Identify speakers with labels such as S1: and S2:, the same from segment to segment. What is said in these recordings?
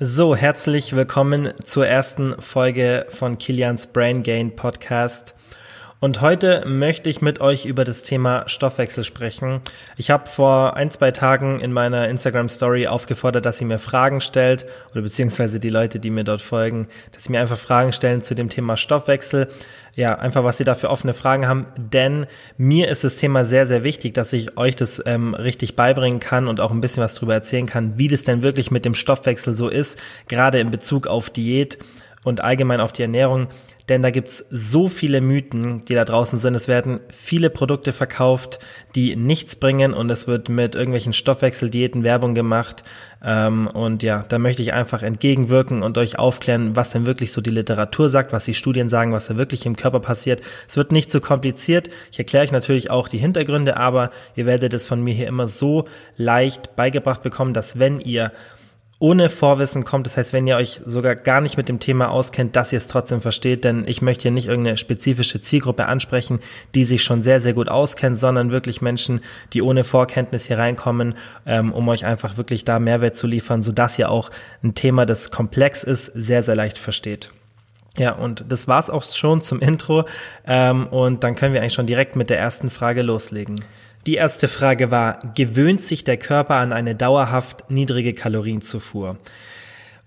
S1: So, herzlich willkommen zur ersten Folge von Kilians Brain Gain Podcast. Und heute möchte ich mit euch über das Thema Stoffwechsel sprechen. Ich habe vor ein, zwei Tagen in meiner Instagram Story aufgefordert, dass ihr mir Fragen stellt oder beziehungsweise die Leute, die mir dort folgen, dass sie mir einfach Fragen stellen zu dem Thema Stoffwechsel. Ja, einfach was sie da für offene Fragen haben, denn mir ist das Thema sehr, sehr wichtig, dass ich euch das ähm, richtig beibringen kann und auch ein bisschen was darüber erzählen kann, wie das denn wirklich mit dem Stoffwechsel so ist, gerade in Bezug auf Diät und allgemein auf die Ernährung denn da gibt's so viele Mythen, die da draußen sind. Es werden viele Produkte verkauft, die nichts bringen und es wird mit irgendwelchen Stoffwechseldiäten Werbung gemacht. Ähm, und ja, da möchte ich einfach entgegenwirken und euch aufklären, was denn wirklich so die Literatur sagt, was die Studien sagen, was da wirklich im Körper passiert. Es wird nicht so kompliziert. Ich erkläre euch natürlich auch die Hintergründe, aber ihr werdet es von mir hier immer so leicht beigebracht bekommen, dass wenn ihr ohne Vorwissen kommt. Das heißt, wenn ihr euch sogar gar nicht mit dem Thema auskennt, dass ihr es trotzdem versteht, denn ich möchte hier nicht irgendeine spezifische Zielgruppe ansprechen, die sich schon sehr, sehr gut auskennt, sondern wirklich Menschen, die ohne Vorkenntnis hier reinkommen, ähm, um euch einfach wirklich da Mehrwert zu liefern, sodass ihr auch ein Thema, das komplex ist, sehr, sehr leicht versteht. Ja, und das war's auch schon zum Intro. Ähm, und dann können wir eigentlich schon direkt mit der ersten Frage loslegen. Die erste Frage war, gewöhnt sich der Körper an eine dauerhaft niedrige Kalorienzufuhr?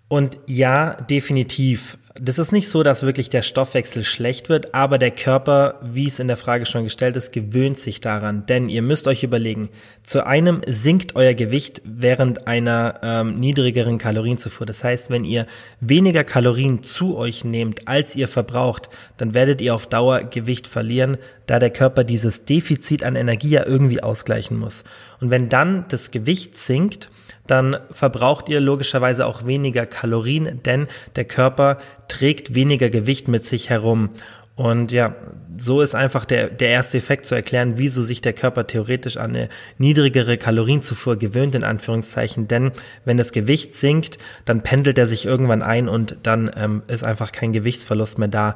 S1: Und ja, definitiv das ist nicht so, dass wirklich der Stoffwechsel schlecht wird, aber der Körper, wie es in der Frage schon gestellt ist, gewöhnt sich daran. Denn ihr müsst euch überlegen, zu einem sinkt euer Gewicht während einer ähm, niedrigeren Kalorienzufuhr. Das heißt, wenn ihr weniger Kalorien zu euch nehmt, als ihr verbraucht, dann werdet ihr auf Dauer Gewicht verlieren, da der Körper dieses Defizit an Energie ja irgendwie ausgleichen muss. Und wenn dann das Gewicht sinkt, dann verbraucht ihr logischerweise auch weniger Kalorien, denn der Körper trägt weniger Gewicht mit sich herum. Und ja, so ist einfach der, der erste Effekt zu erklären, wieso sich der Körper theoretisch an eine niedrigere Kalorienzufuhr gewöhnt, in Anführungszeichen. Denn wenn das Gewicht sinkt, dann pendelt er sich irgendwann ein und dann ähm, ist einfach kein Gewichtsverlust mehr da.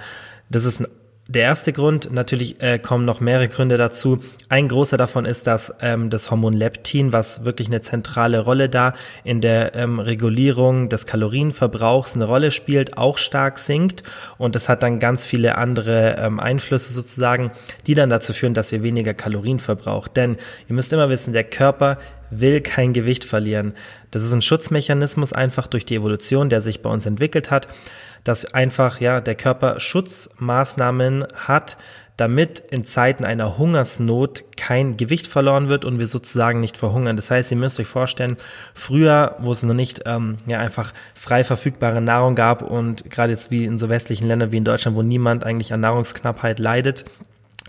S1: Das ist ein der erste Grund, natürlich äh, kommen noch mehrere Gründe dazu. Ein großer davon ist, dass ähm, das Hormon Leptin, was wirklich eine zentrale Rolle da in der ähm, Regulierung des Kalorienverbrauchs eine Rolle spielt, auch stark sinkt. Und das hat dann ganz viele andere ähm, Einflüsse sozusagen, die dann dazu führen, dass ihr weniger Kalorien verbraucht. Denn ihr müsst immer wissen, der Körper will kein Gewicht verlieren. Das ist ein Schutzmechanismus einfach durch die Evolution, der sich bei uns entwickelt hat dass einfach ja der Körper Schutzmaßnahmen hat, damit in Zeiten einer Hungersnot kein Gewicht verloren wird und wir sozusagen nicht verhungern. Das heißt, ihr müsst euch vorstellen, früher, wo es noch nicht ähm, ja einfach frei verfügbare Nahrung gab und gerade jetzt wie in so westlichen Ländern wie in Deutschland, wo niemand eigentlich an Nahrungsknappheit leidet,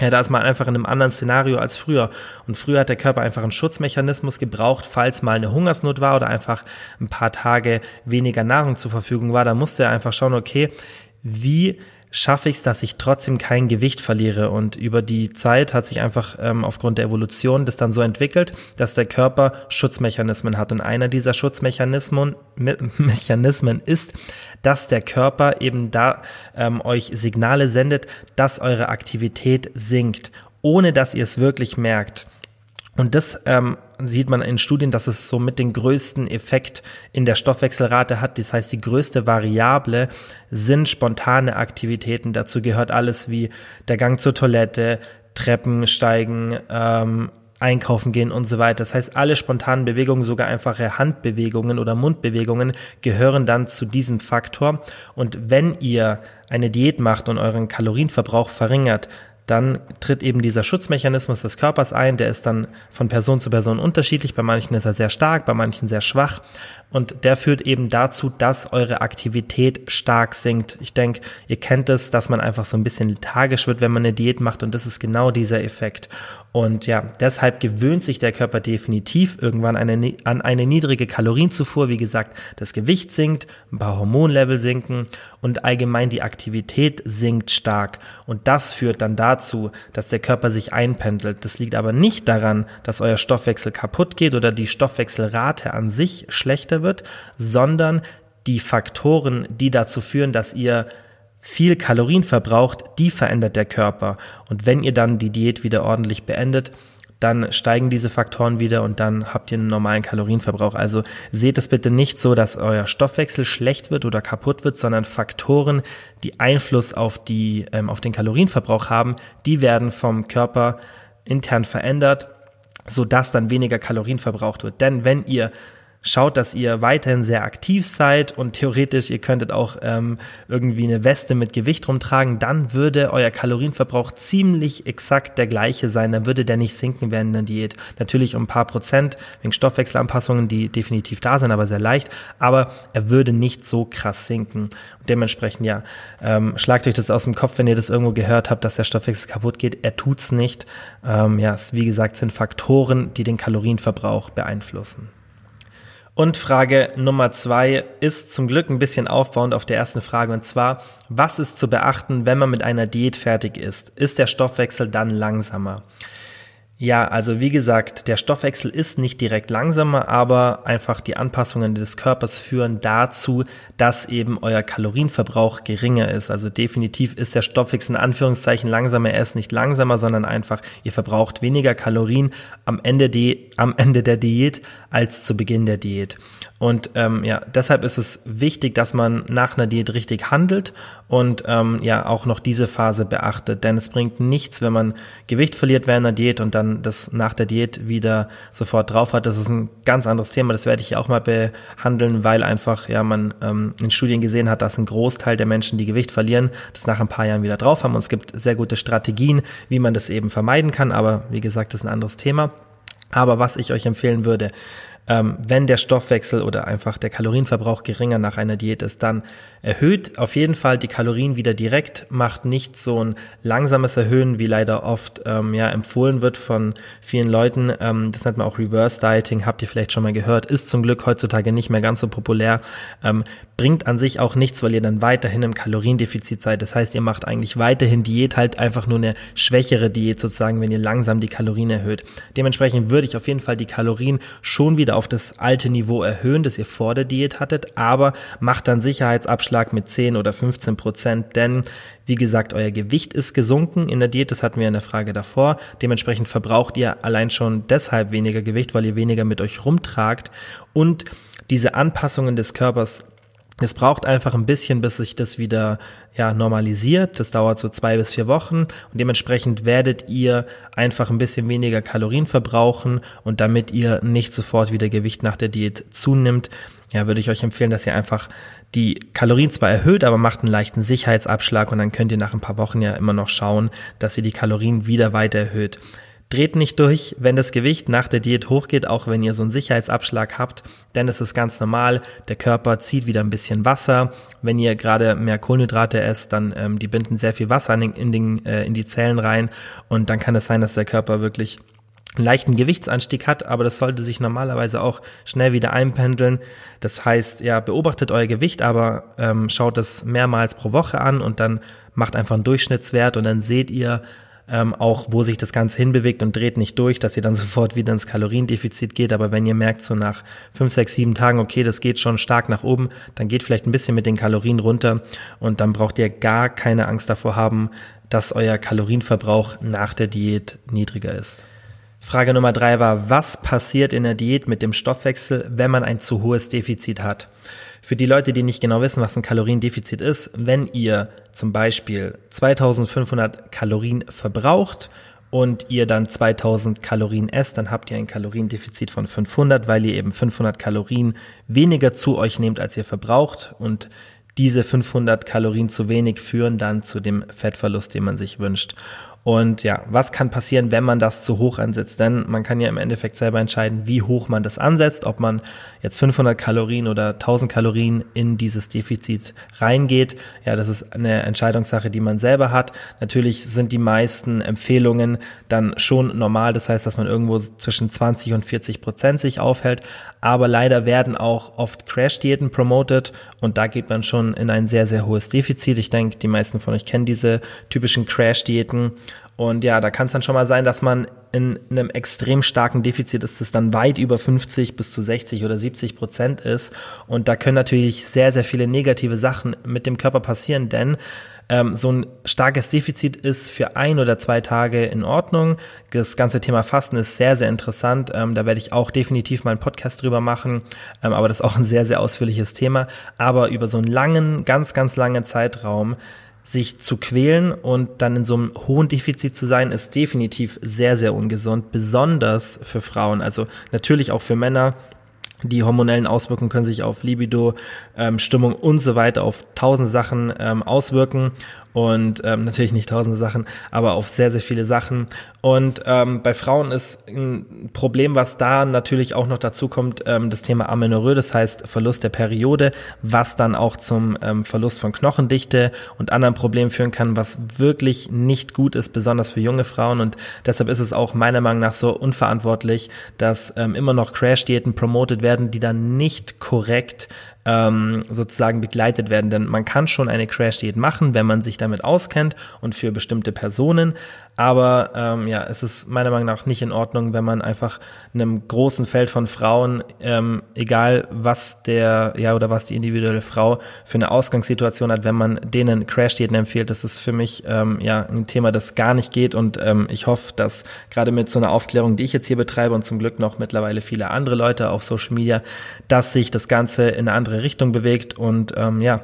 S1: ja, da ist man einfach in einem anderen Szenario als früher. Und früher hat der Körper einfach einen Schutzmechanismus gebraucht, falls mal eine Hungersnot war oder einfach ein paar Tage weniger Nahrung zur Verfügung war. Da musste er einfach schauen, okay, wie schaffe ich es, dass ich trotzdem kein Gewicht verliere. Und über die Zeit hat sich einfach ähm, aufgrund der Evolution das dann so entwickelt, dass der Körper Schutzmechanismen hat. Und einer dieser Schutzmechanismen Me Mechanismen ist, dass der Körper eben da ähm, euch Signale sendet, dass eure Aktivität sinkt, ohne dass ihr es wirklich merkt. Und das ähm, sieht man in Studien, dass es so mit den größten Effekt in der Stoffwechselrate hat. Das heißt, die größte Variable sind spontane Aktivitäten. Dazu gehört alles wie der Gang zur Toilette, Treppen steigen, ähm, einkaufen gehen und so weiter. Das heißt, alle spontanen Bewegungen, sogar einfache Handbewegungen oder Mundbewegungen gehören dann zu diesem Faktor. Und wenn ihr eine Diät macht und euren Kalorienverbrauch verringert, dann tritt eben dieser Schutzmechanismus des Körpers ein, der ist dann von Person zu Person unterschiedlich, bei manchen ist er sehr stark, bei manchen sehr schwach und der führt eben dazu, dass eure Aktivität stark sinkt. Ich denke, ihr kennt es, dass man einfach so ein bisschen lethargisch wird, wenn man eine Diät macht und das ist genau dieser Effekt. Und ja, deshalb gewöhnt sich der Körper definitiv irgendwann eine, an eine niedrige Kalorienzufuhr. Wie gesagt, das Gewicht sinkt, ein paar Hormonlevel sinken und allgemein die Aktivität sinkt stark. Und das führt dann dazu, dass der Körper sich einpendelt. Das liegt aber nicht daran, dass euer Stoffwechsel kaputt geht oder die Stoffwechselrate an sich schlechter wird, sondern die Faktoren, die dazu führen, dass ihr viel Kalorien verbraucht, die verändert der Körper. Und wenn ihr dann die Diät wieder ordentlich beendet, dann steigen diese Faktoren wieder und dann habt ihr einen normalen Kalorienverbrauch. Also seht es bitte nicht so, dass euer Stoffwechsel schlecht wird oder kaputt wird, sondern Faktoren, die Einfluss auf die, ähm, auf den Kalorienverbrauch haben, die werden vom Körper intern verändert, sodass dann weniger Kalorien verbraucht wird. Denn wenn ihr schaut, dass ihr weiterhin sehr aktiv seid und theoretisch, ihr könntet auch ähm, irgendwie eine Weste mit Gewicht rumtragen, dann würde euer Kalorienverbrauch ziemlich exakt der gleiche sein. Dann würde der nicht sinken während der Diät. Natürlich um ein paar Prozent wegen Stoffwechselanpassungen, die definitiv da sind, aber sehr leicht. Aber er würde nicht so krass sinken. Und dementsprechend, ja, ähm, schlagt euch das aus dem Kopf, wenn ihr das irgendwo gehört habt, dass der Stoffwechsel kaputt geht. Er tut's nicht. Ähm, ja, es, wie gesagt, sind Faktoren, die den Kalorienverbrauch beeinflussen. Und Frage Nummer zwei ist zum Glück ein bisschen aufbauend auf der ersten Frage und zwar, was ist zu beachten, wenn man mit einer Diät fertig ist? Ist der Stoffwechsel dann langsamer? Ja, also wie gesagt, der Stoffwechsel ist nicht direkt langsamer, aber einfach die Anpassungen des Körpers führen dazu, dass eben euer Kalorienverbrauch geringer ist. Also definitiv ist der Stoffwechsel in Anführungszeichen langsamer. Er nicht langsamer, sondern einfach, ihr verbraucht weniger Kalorien am Ende, die, am Ende der Diät als zu Beginn der Diät. Und ähm, ja, deshalb ist es wichtig, dass man nach einer Diät richtig handelt und ähm, ja auch noch diese Phase beachtet. Denn es bringt nichts, wenn man Gewicht verliert während einer Diät und dann das nach der Diät wieder sofort drauf hat. Das ist ein ganz anderes Thema. Das werde ich auch mal behandeln, weil einfach ja man ähm, in Studien gesehen hat, dass ein Großteil der Menschen, die Gewicht verlieren, das nach ein paar Jahren wieder drauf haben. Und es gibt sehr gute Strategien, wie man das eben vermeiden kann. Aber wie gesagt, das ist ein anderes Thema. Aber was ich euch empfehlen würde, ähm, wenn der Stoffwechsel oder einfach der Kalorienverbrauch geringer nach einer Diät ist, dann erhöht auf jeden Fall die Kalorien wieder direkt, macht nicht so ein langsames Erhöhen, wie leider oft ähm, ja, empfohlen wird von vielen Leuten. Ähm, das nennt man auch Reverse Dieting, habt ihr vielleicht schon mal gehört, ist zum Glück heutzutage nicht mehr ganz so populär, ähm, bringt an sich auch nichts, weil ihr dann weiterhin im Kaloriendefizit seid. Das heißt, ihr macht eigentlich weiterhin Diät, halt einfach nur eine schwächere Diät sozusagen, wenn ihr langsam die Kalorien erhöht. Dementsprechend würde ich auf jeden Fall die Kalorien schon wieder auf das alte Niveau erhöhen, das ihr vor der Diät hattet, aber macht dann Sicherheitsabschluss Abschlag mit 10 oder 15 Prozent, denn wie gesagt, euer Gewicht ist gesunken in der Diät, das hatten wir in der Frage davor. Dementsprechend verbraucht ihr allein schon deshalb weniger Gewicht, weil ihr weniger mit euch rumtragt und diese Anpassungen des Körpers es braucht einfach ein bisschen, bis sich das wieder ja, normalisiert. Das dauert so zwei bis vier Wochen und dementsprechend werdet ihr einfach ein bisschen weniger Kalorien verbrauchen und damit ihr nicht sofort wieder Gewicht nach der Diät zunimmt, ja, würde ich euch empfehlen, dass ihr einfach die Kalorien zwar erhöht, aber macht einen leichten Sicherheitsabschlag und dann könnt ihr nach ein paar Wochen ja immer noch schauen, dass ihr die Kalorien wieder weiter erhöht. Dreht nicht durch, wenn das Gewicht nach der Diät hochgeht, auch wenn ihr so einen Sicherheitsabschlag habt, denn es ist ganz normal. Der Körper zieht wieder ein bisschen Wasser. Wenn ihr gerade mehr Kohlenhydrate esst, dann ähm, die binden sehr viel Wasser in, in, den, äh, in die Zellen rein und dann kann es sein, dass der Körper wirklich einen leichten Gewichtsanstieg hat, aber das sollte sich normalerweise auch schnell wieder einpendeln. Das heißt, ja, beobachtet euer Gewicht, aber ähm, schaut es mehrmals pro Woche an und dann macht einfach einen Durchschnittswert und dann seht ihr ähm, auch, wo sich das Ganze hinbewegt und dreht nicht durch, dass ihr dann sofort wieder ins Kaloriendefizit geht. Aber wenn ihr merkt, so nach fünf, sechs, sieben Tagen, okay, das geht schon stark nach oben, dann geht vielleicht ein bisschen mit den Kalorien runter und dann braucht ihr gar keine Angst davor haben, dass euer Kalorienverbrauch nach der Diät niedriger ist. Frage Nummer drei war, was passiert in der Diät mit dem Stoffwechsel, wenn man ein zu hohes Defizit hat? Für die Leute, die nicht genau wissen, was ein Kaloriendefizit ist, wenn ihr zum Beispiel 2500 Kalorien verbraucht und ihr dann 2000 Kalorien esst, dann habt ihr ein Kaloriendefizit von 500, weil ihr eben 500 Kalorien weniger zu euch nehmt, als ihr verbraucht und diese 500 Kalorien zu wenig führen dann zu dem Fettverlust, den man sich wünscht. Und ja, was kann passieren, wenn man das zu hoch ansetzt? Denn man kann ja im Endeffekt selber entscheiden, wie hoch man das ansetzt, ob man jetzt 500 Kalorien oder 1000 Kalorien in dieses Defizit reingeht. Ja, das ist eine Entscheidungssache, die man selber hat. Natürlich sind die meisten Empfehlungen dann schon normal. Das heißt, dass man irgendwo zwischen 20 und 40 Prozent sich aufhält. Aber leider werden auch oft Crash-Diäten promoted und da geht man schon in ein sehr, sehr hohes Defizit. Ich denke, die meisten von euch kennen diese typischen Crash-Diäten Und ja, da kann es dann schon mal sein, dass man in einem extrem starken Defizit ist, das dann weit über 50 bis zu 60 oder 70 Prozent ist. Und da können natürlich sehr, sehr viele negative Sachen mit dem Körper passieren, denn ähm, so ein starkes Defizit ist für ein oder zwei Tage in Ordnung. Das ganze Thema Fasten ist sehr, sehr interessant. Ähm, da werde ich auch definitiv mal einen Podcast drüber machen. Ähm, aber das ist auch ein sehr, sehr ausführliches Thema. Aber über so einen langen, ganz, ganz langen Zeitraum sich zu quälen und dann in so einem hohen Defizit zu sein, ist definitiv sehr, sehr ungesund, besonders für Frauen. Also natürlich auch für Männer. Die hormonellen Auswirkungen können sich auf Libido, ähm, Stimmung und so weiter, auf tausend Sachen ähm, auswirken und ähm, natürlich nicht tausende Sachen, aber auf sehr, sehr viele Sachen. Und ähm, bei Frauen ist ein Problem, was da natürlich auch noch dazu kommt, ähm, das Thema Amenorrhoe, das heißt Verlust der Periode, was dann auch zum ähm, Verlust von Knochendichte und anderen Problemen führen kann, was wirklich nicht gut ist, besonders für junge Frauen. Und deshalb ist es auch meiner Meinung nach so unverantwortlich, dass ähm, immer noch Crash-Diäten promotet werden, die dann nicht korrekt ähm, sozusagen begleitet werden. Denn man kann schon eine Crash-Diät machen, wenn man sich damit auskennt und für bestimmte Personen. Aber ähm, ja, es ist meiner Meinung nach nicht in Ordnung, wenn man einfach einem großen Feld von Frauen, ähm, egal was der, ja, oder was die individuelle Frau für eine Ausgangssituation hat, wenn man denen Crash-Diäten empfiehlt, das ist für mich ähm, ja ein Thema, das gar nicht geht. Und ähm, ich hoffe, dass gerade mit so einer Aufklärung, die ich jetzt hier betreibe und zum Glück noch mittlerweile viele andere Leute auf Social Media, dass sich das Ganze in eine andere Richtung bewegt und ähm, ja,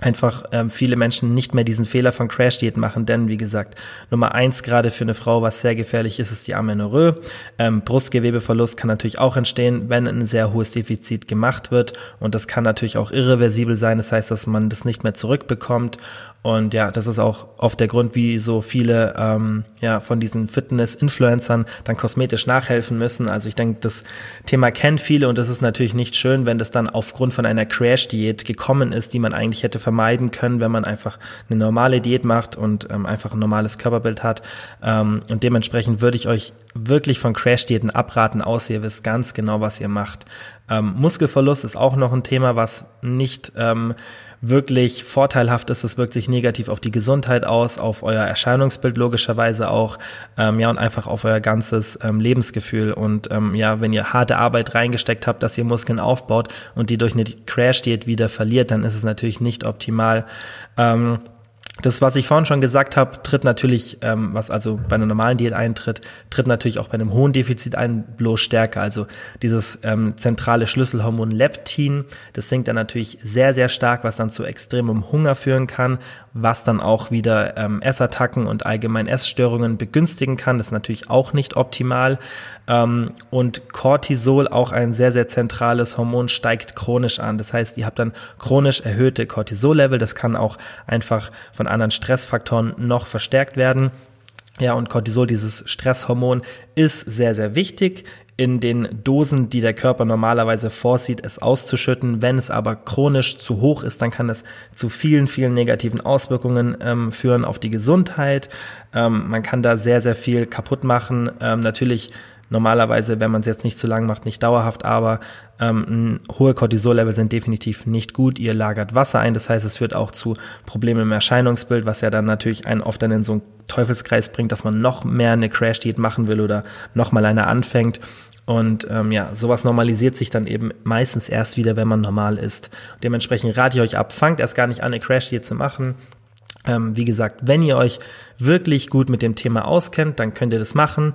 S1: einfach ähm, viele Menschen nicht mehr diesen Fehler von Crash-Diät machen, denn wie gesagt, Nummer eins gerade für eine Frau, was sehr gefährlich ist, ist die Amenorrhoe. Ähm, Brustgewebeverlust kann natürlich auch entstehen, wenn ein sehr hohes Defizit gemacht wird. Und das kann natürlich auch irreversibel sein, das heißt, dass man das nicht mehr zurückbekommt und ja, das ist auch oft der Grund, wie so viele ähm, ja, von diesen Fitness-Influencern dann kosmetisch nachhelfen müssen. Also ich denke, das Thema kennen viele und das ist natürlich nicht schön, wenn das dann aufgrund von einer Crash-Diät gekommen ist, die man eigentlich hätte vermeiden können, wenn man einfach eine normale Diät macht und ähm, einfach ein normales Körperbild hat. Ähm, und dementsprechend würde ich euch wirklich von Crash-Diäten abraten, außer ihr wisst ganz genau, was ihr macht. Ähm, Muskelverlust ist auch noch ein Thema, was nicht ähm, wirklich vorteilhaft ist. Es wirkt sich negativ auf die Gesundheit aus, auf euer Erscheinungsbild logischerweise auch, ähm, ja, und einfach auf euer ganzes ähm, Lebensgefühl. Und ähm, ja, wenn ihr harte Arbeit reingesteckt habt, dass ihr Muskeln aufbaut und die durch eine Crash-Diät wieder verliert, dann ist es natürlich nicht optimal. Ähm, das, was ich vorhin schon gesagt habe, tritt natürlich, ähm, was also bei einer normalen Diät eintritt, tritt natürlich auch bei einem hohen Defizit ein, bloß stärker. Also dieses ähm, zentrale Schlüsselhormon Leptin, das sinkt dann natürlich sehr, sehr stark, was dann zu extremem Hunger führen kann, was dann auch wieder ähm, Essattacken und allgemein Essstörungen begünstigen kann. Das ist natürlich auch nicht optimal. Ähm, und Cortisol, auch ein sehr, sehr zentrales Hormon, steigt chronisch an. Das heißt, ihr habt dann chronisch erhöhte Cortisol-Level. Das kann auch einfach von anderen Stressfaktoren noch verstärkt werden. Ja, und Cortisol, dieses Stresshormon, ist sehr, sehr wichtig in den Dosen, die der Körper normalerweise vorsieht, es auszuschütten. Wenn es aber chronisch zu hoch ist, dann kann es zu vielen, vielen negativen Auswirkungen ähm, führen auf die Gesundheit. Ähm, man kann da sehr, sehr viel kaputt machen. Ähm, natürlich normalerweise, wenn man es jetzt nicht zu lang macht, nicht dauerhaft, aber ähm, hohe Cortisol-Level sind definitiv nicht gut. Ihr lagert Wasser ein, das heißt, es führt auch zu Problemen im Erscheinungsbild, was ja dann natürlich einen oft dann in so einen Teufelskreis bringt, dass man noch mehr eine Crash-Diät machen will oder noch mal eine anfängt. Und ähm, ja, sowas normalisiert sich dann eben meistens erst wieder, wenn man normal ist. Dementsprechend rate ich euch ab, fangt erst gar nicht an, eine Crash-Diät zu machen. Ähm, wie gesagt, wenn ihr euch wirklich gut mit dem Thema auskennt, dann könnt ihr das machen.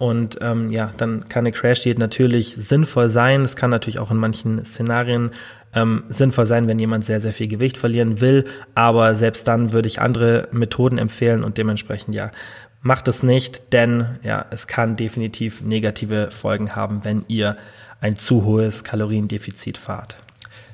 S1: Und ähm, ja, dann kann eine Crash-Diät natürlich sinnvoll sein. Es kann natürlich auch in manchen Szenarien ähm, sinnvoll sein, wenn jemand sehr, sehr viel Gewicht verlieren will. Aber selbst dann würde ich andere Methoden empfehlen und dementsprechend ja, macht es nicht, denn ja, es kann definitiv negative Folgen haben, wenn ihr ein zu hohes Kaloriendefizit fahrt.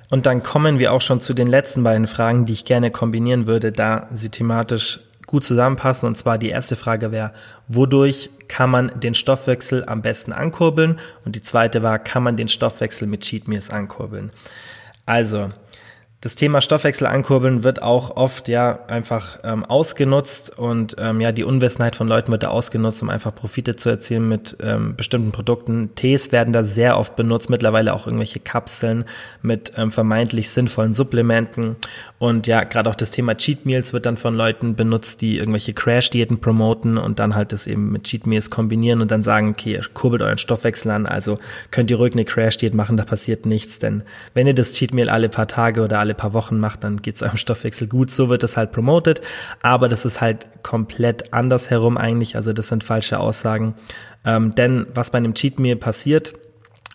S1: Und dann kommen wir auch schon zu den letzten beiden Fragen, die ich gerne kombinieren würde, da sie thematisch gut zusammenpassen. Und zwar die erste Frage wäre, wodurch kann man den Stoffwechsel am besten ankurbeln? Und die zweite war, kann man den Stoffwechsel mit Cheat Meals ankurbeln? Also, Das Thema Stoffwechsel ankurbeln wird auch oft ja einfach ähm, ausgenutzt und ähm, ja die Unwissenheit von Leuten wird da ausgenutzt, um einfach Profite zu erzielen mit ähm, bestimmten Produkten. Tees werden da sehr oft benutzt, mittlerweile auch irgendwelche Kapseln mit ähm, vermeintlich sinnvollen Supplementen und ja gerade auch das Thema Cheat Meals wird dann von Leuten benutzt, die irgendwelche Crash Diäten promoten und dann halt das eben mit Cheat Meals kombinieren und dann sagen, okay, ihr kurbelt euren Stoffwechsel an, also könnt ihr ruhig eine Crash Diät machen, da passiert nichts, denn wenn ihr das Cheat Meal alle paar Tage oder alle paar Wochen macht, dann geht es eurem Stoffwechsel gut. So wird es halt promoted, aber das ist halt komplett anders herum eigentlich. Also das sind falsche Aussagen. Ähm, denn was bei einem Cheat Meal passiert,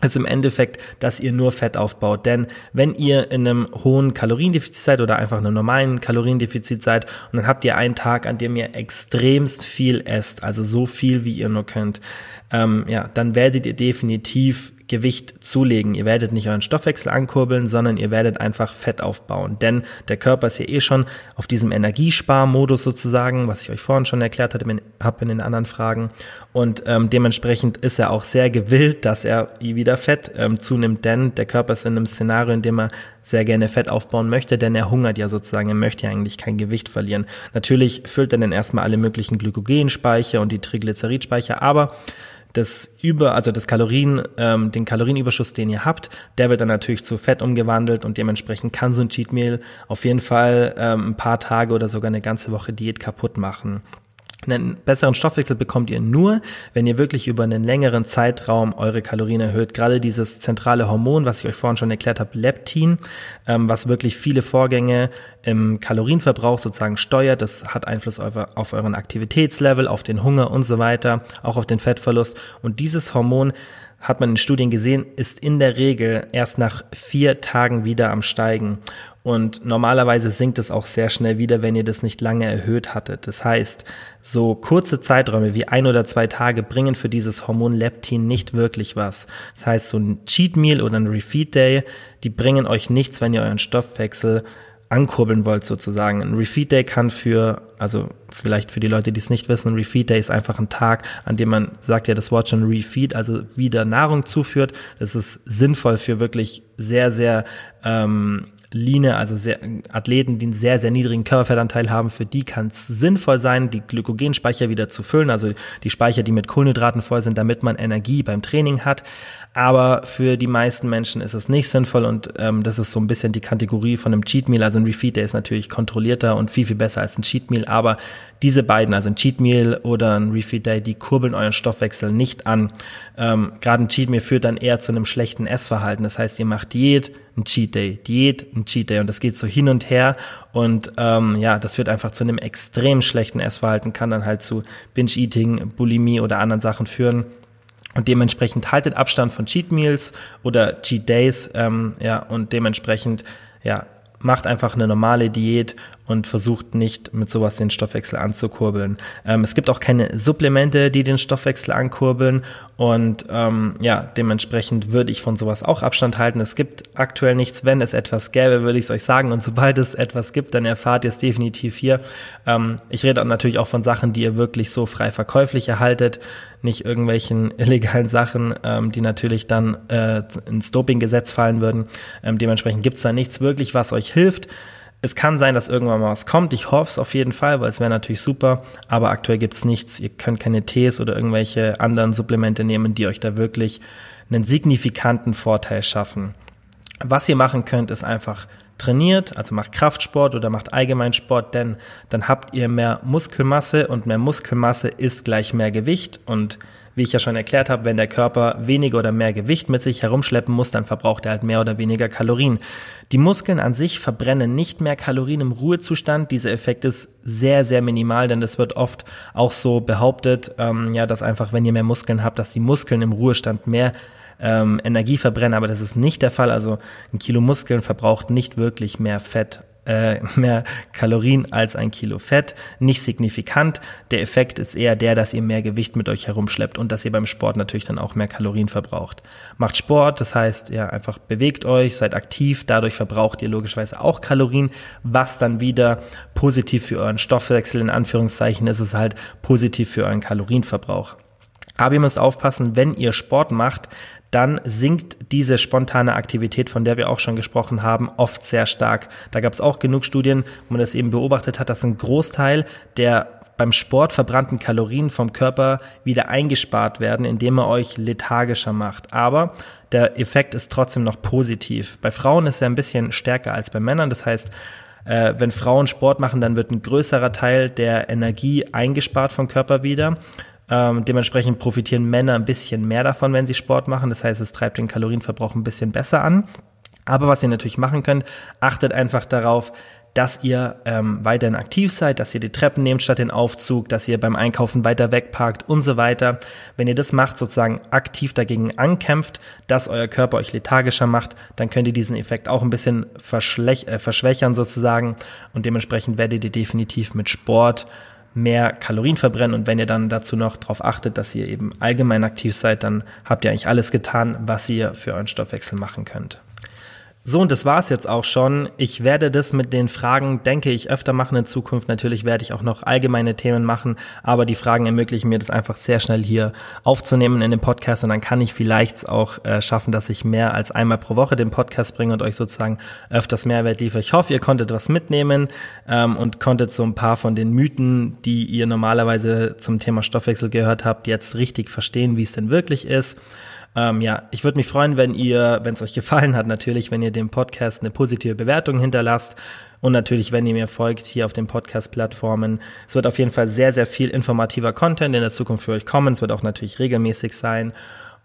S1: ist im Endeffekt, dass ihr nur Fett aufbaut. Denn wenn ihr in einem hohen Kaloriendefizit seid oder einfach in einem normalen Kaloriendefizit seid und dann habt ihr einen Tag, an dem ihr extremst viel esst, also so viel, wie ihr nur könnt, ähm, ja, dann werdet ihr definitiv Gewicht zulegen. Ihr werdet nicht euren Stoffwechsel ankurbeln, sondern ihr werdet einfach Fett aufbauen. Denn der Körper ist ja eh schon auf diesem Energiesparmodus sozusagen, was ich euch vorhin schon erklärt habe in den anderen Fragen. Und ähm, dementsprechend ist er auch sehr gewillt, dass er wieder Fett ähm, zunimmt, denn der Körper ist in einem Szenario, in dem er sehr gerne Fett aufbauen möchte, denn er hungert ja sozusagen, er möchte ja eigentlich kein Gewicht verlieren. Natürlich füllt er dann erstmal alle möglichen Glykogenspeicher und die Triglyceridspeicher, aber das über, also das Kalorien, ähm, den Kalorienüberschuss, den ihr habt, der wird dann natürlich zu Fett umgewandelt und dementsprechend kann so ein Cheat Meal auf jeden Fall ähm, ein paar Tage oder sogar eine ganze Woche Diät kaputt machen. Einen besseren Stoffwechsel bekommt ihr nur, wenn ihr wirklich über einen längeren Zeitraum eure Kalorien erhöht. Gerade dieses zentrale Hormon, was ich euch vorhin schon erklärt habe, Leptin, ähm, was wirklich viele Vorgänge im Kalorienverbrauch sozusagen steuert, das hat Einfluss auf, auf euren Aktivitätslevel, auf den Hunger und so weiter, auch auf den Fettverlust. Und dieses Hormon hat man in Studien gesehen, ist in der Regel erst nach vier Tagen wieder am Steigen. Und normalerweise sinkt es auch sehr schnell wieder, wenn ihr das nicht lange erhöht hattet. Das heißt, so kurze Zeiträume wie ein oder zwei Tage bringen für dieses Hormon Leptin nicht wirklich was. Das heißt, so ein Cheat Meal oder ein Refeed Day, die bringen euch nichts, wenn ihr euren Stoffwechsel ankurbeln wollt sozusagen. Ein Refeed Day kann für, also vielleicht für die Leute, die es nicht wissen, ein Refeed Day ist einfach ein Tag, an dem man sagt ja das Wort schon Refeed, also wieder Nahrung zuführt. Das ist sinnvoll für wirklich sehr, sehr ähm, Line, also sehr, Athleten, die einen sehr, sehr niedrigen Körperfettanteil haben, für die kann es sinnvoll sein, die Glykogenspeicher wieder zu füllen, also die Speicher, die mit Kohlenhydraten voll sind, damit man Energie beim Training hat. Aber für die meisten Menschen ist es nicht sinnvoll und ähm, das ist so ein bisschen die Kategorie von einem Cheat Meal. Also ein Refeed Day ist natürlich kontrollierter und viel, viel besser als ein Cheat Meal. Aber diese beiden, also ein Cheat Meal oder ein Refeed Day, die kurbeln euren Stoffwechsel nicht an. Ähm, Gerade ein Cheat Meal führt dann eher zu einem schlechten Essverhalten. Das heißt, ihr macht Diät, ein Cheat Day, Diät, ein Cheat Day und das geht so hin und her und ähm, ja, das führt einfach zu einem extrem schlechten Essverhalten, kann dann halt zu Binge-Eating, Bulimie oder anderen Sachen führen. Und dementsprechend haltet Abstand von Cheat Meals oder Cheat Days, ähm, ja, und dementsprechend, ja, macht einfach eine normale Diät und versucht nicht mit sowas den Stoffwechsel anzukurbeln. Ähm, es gibt auch keine Supplemente, die den Stoffwechsel ankurbeln und ähm, ja, dementsprechend würde ich von sowas auch Abstand halten. Es gibt aktuell nichts. Wenn es etwas gäbe, würde ich es euch sagen und sobald es etwas gibt, dann erfahrt ihr es definitiv hier. Ähm, ich rede natürlich auch von Sachen, die ihr wirklich so frei verkäuflich erhaltet, nicht irgendwelchen illegalen Sachen, ähm, die natürlich dann äh, ins Dopinggesetz fallen würden. Ähm, dementsprechend gibt es da nichts wirklich, was euch hilft. Es kann sein, dass irgendwann mal was kommt. Ich hoffe es auf jeden Fall, weil es wäre natürlich super. Aber aktuell gibt's nichts. Ihr könnt keine Tees oder irgendwelche anderen Supplemente nehmen, die euch da wirklich einen signifikanten Vorteil schaffen. Was ihr machen könnt, ist einfach trainiert, also macht Kraftsport oder macht Allgemeinsport, denn dann habt ihr mehr Muskelmasse und mehr Muskelmasse ist gleich mehr Gewicht und wie ich ja schon erklärt habe, wenn der Körper weniger oder mehr Gewicht mit sich herumschleppen muss, dann verbraucht er halt mehr oder weniger Kalorien. Die Muskeln an sich verbrennen nicht mehr Kalorien im Ruhezustand. Dieser Effekt ist sehr, sehr minimal, denn das wird oft auch so behauptet, ähm, ja, dass einfach, wenn ihr mehr Muskeln habt, dass die Muskeln im Ruhestand mehr ähm, Energie verbrennen, aber das ist nicht der Fall. Also ein Kilo Muskeln verbraucht nicht wirklich mehr Fett äh, mehr Kalorien als ein Kilo Fett. Nicht signifikant. Der Effekt ist eher der, dass ihr mehr Gewicht mit euch herumschleppt und dass ihr beim Sport natürlich dann auch mehr Kalorien verbraucht. Macht Sport, das heißt, ja, einfach bewegt euch, seid aktiv, dadurch verbraucht ihr logischerweise auch Kalorien, was dann wieder positiv für euren Stoffwechsel in Anführungszeichen ist es halt positiv für euren Kalorienverbrauch. Aber ihr müsst aufpassen, wenn ihr Sport macht, dann sinkt diese spontane Aktivität, von der wir auch schon gesprochen haben, oft sehr stark. Da gab es auch genug Studien, wo man das eben beobachtet hat, dass ein Großteil der beim Sport verbrannten Kalorien vom Körper wieder eingespart werden, indem er euch lethargischer macht. Aber der Effekt ist trotzdem noch positiv. Bei Frauen ist er ein bisschen stärker als bei Männern. Das heißt, äh, wenn Frauen Sport machen, dann wird ein größerer Teil der Energie eingespart vom Körper wieder. Ähm, dementsprechend profitieren Männer ein bisschen mehr davon, wenn sie Sport machen. Das heißt, es treibt den Kalorienverbrauch ein bisschen besser an. Aber was ihr natürlich machen könnt, achtet einfach darauf, dass ihr ähm, weiterhin aktiv seid, dass ihr die Treppen nehmt statt den Aufzug, dass ihr beim Einkaufen weiter wegparkt und so weiter. Wenn ihr das macht, sozusagen aktiv dagegen ankämpft, dass euer Körper euch lethargischer macht, dann könnt ihr diesen Effekt auch ein bisschen äh, verschwächern sozusagen und dementsprechend werdet ihr definitiv mit Sport mehr Kalorien verbrennen und wenn ihr dann dazu noch darauf achtet, dass ihr eben allgemein aktiv seid, dann habt ihr eigentlich alles getan, was ihr für euren Stoffwechsel machen könnt. So, und das war's jetzt auch schon. Ich werde das mit den Fragen, denke ich, öfter machen in Zukunft. Natürlich werde ich auch noch allgemeine Themen machen, aber die Fragen ermöglichen mir das einfach sehr schnell hier aufzunehmen in dem Podcast und dann kann ich vielleicht auch äh, schaffen, dass ich mehr als einmal pro Woche den Podcast bringe und euch sozusagen öfters Mehrwert liefere. Ich hoffe, ihr konntet was mitnehmen ähm, und konntet so ein paar von den Mythen, die ihr normalerweise zum Thema Stoffwechsel gehört habt, jetzt richtig verstehen, wie es denn wirklich ist. Ähm, ja, ich würde mich freuen, wenn ihr, wenn es euch gefallen hat, natürlich, wenn ihr dem Podcast eine positive Bewertung hinterlasst und natürlich, wenn ihr mir folgt hier auf den Podcast-Plattformen. Es wird auf jeden Fall sehr, sehr viel informativer Content in der Zukunft für euch kommen. Es wird auch natürlich regelmäßig sein.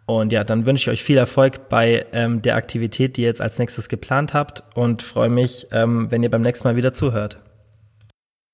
S1: Und ja, dann wünsche ich euch viel Erfolg bei ähm, der Aktivität, die ihr jetzt als nächstes geplant habt und freue mich, ähm, wenn ihr beim nächsten Mal wieder zuhört.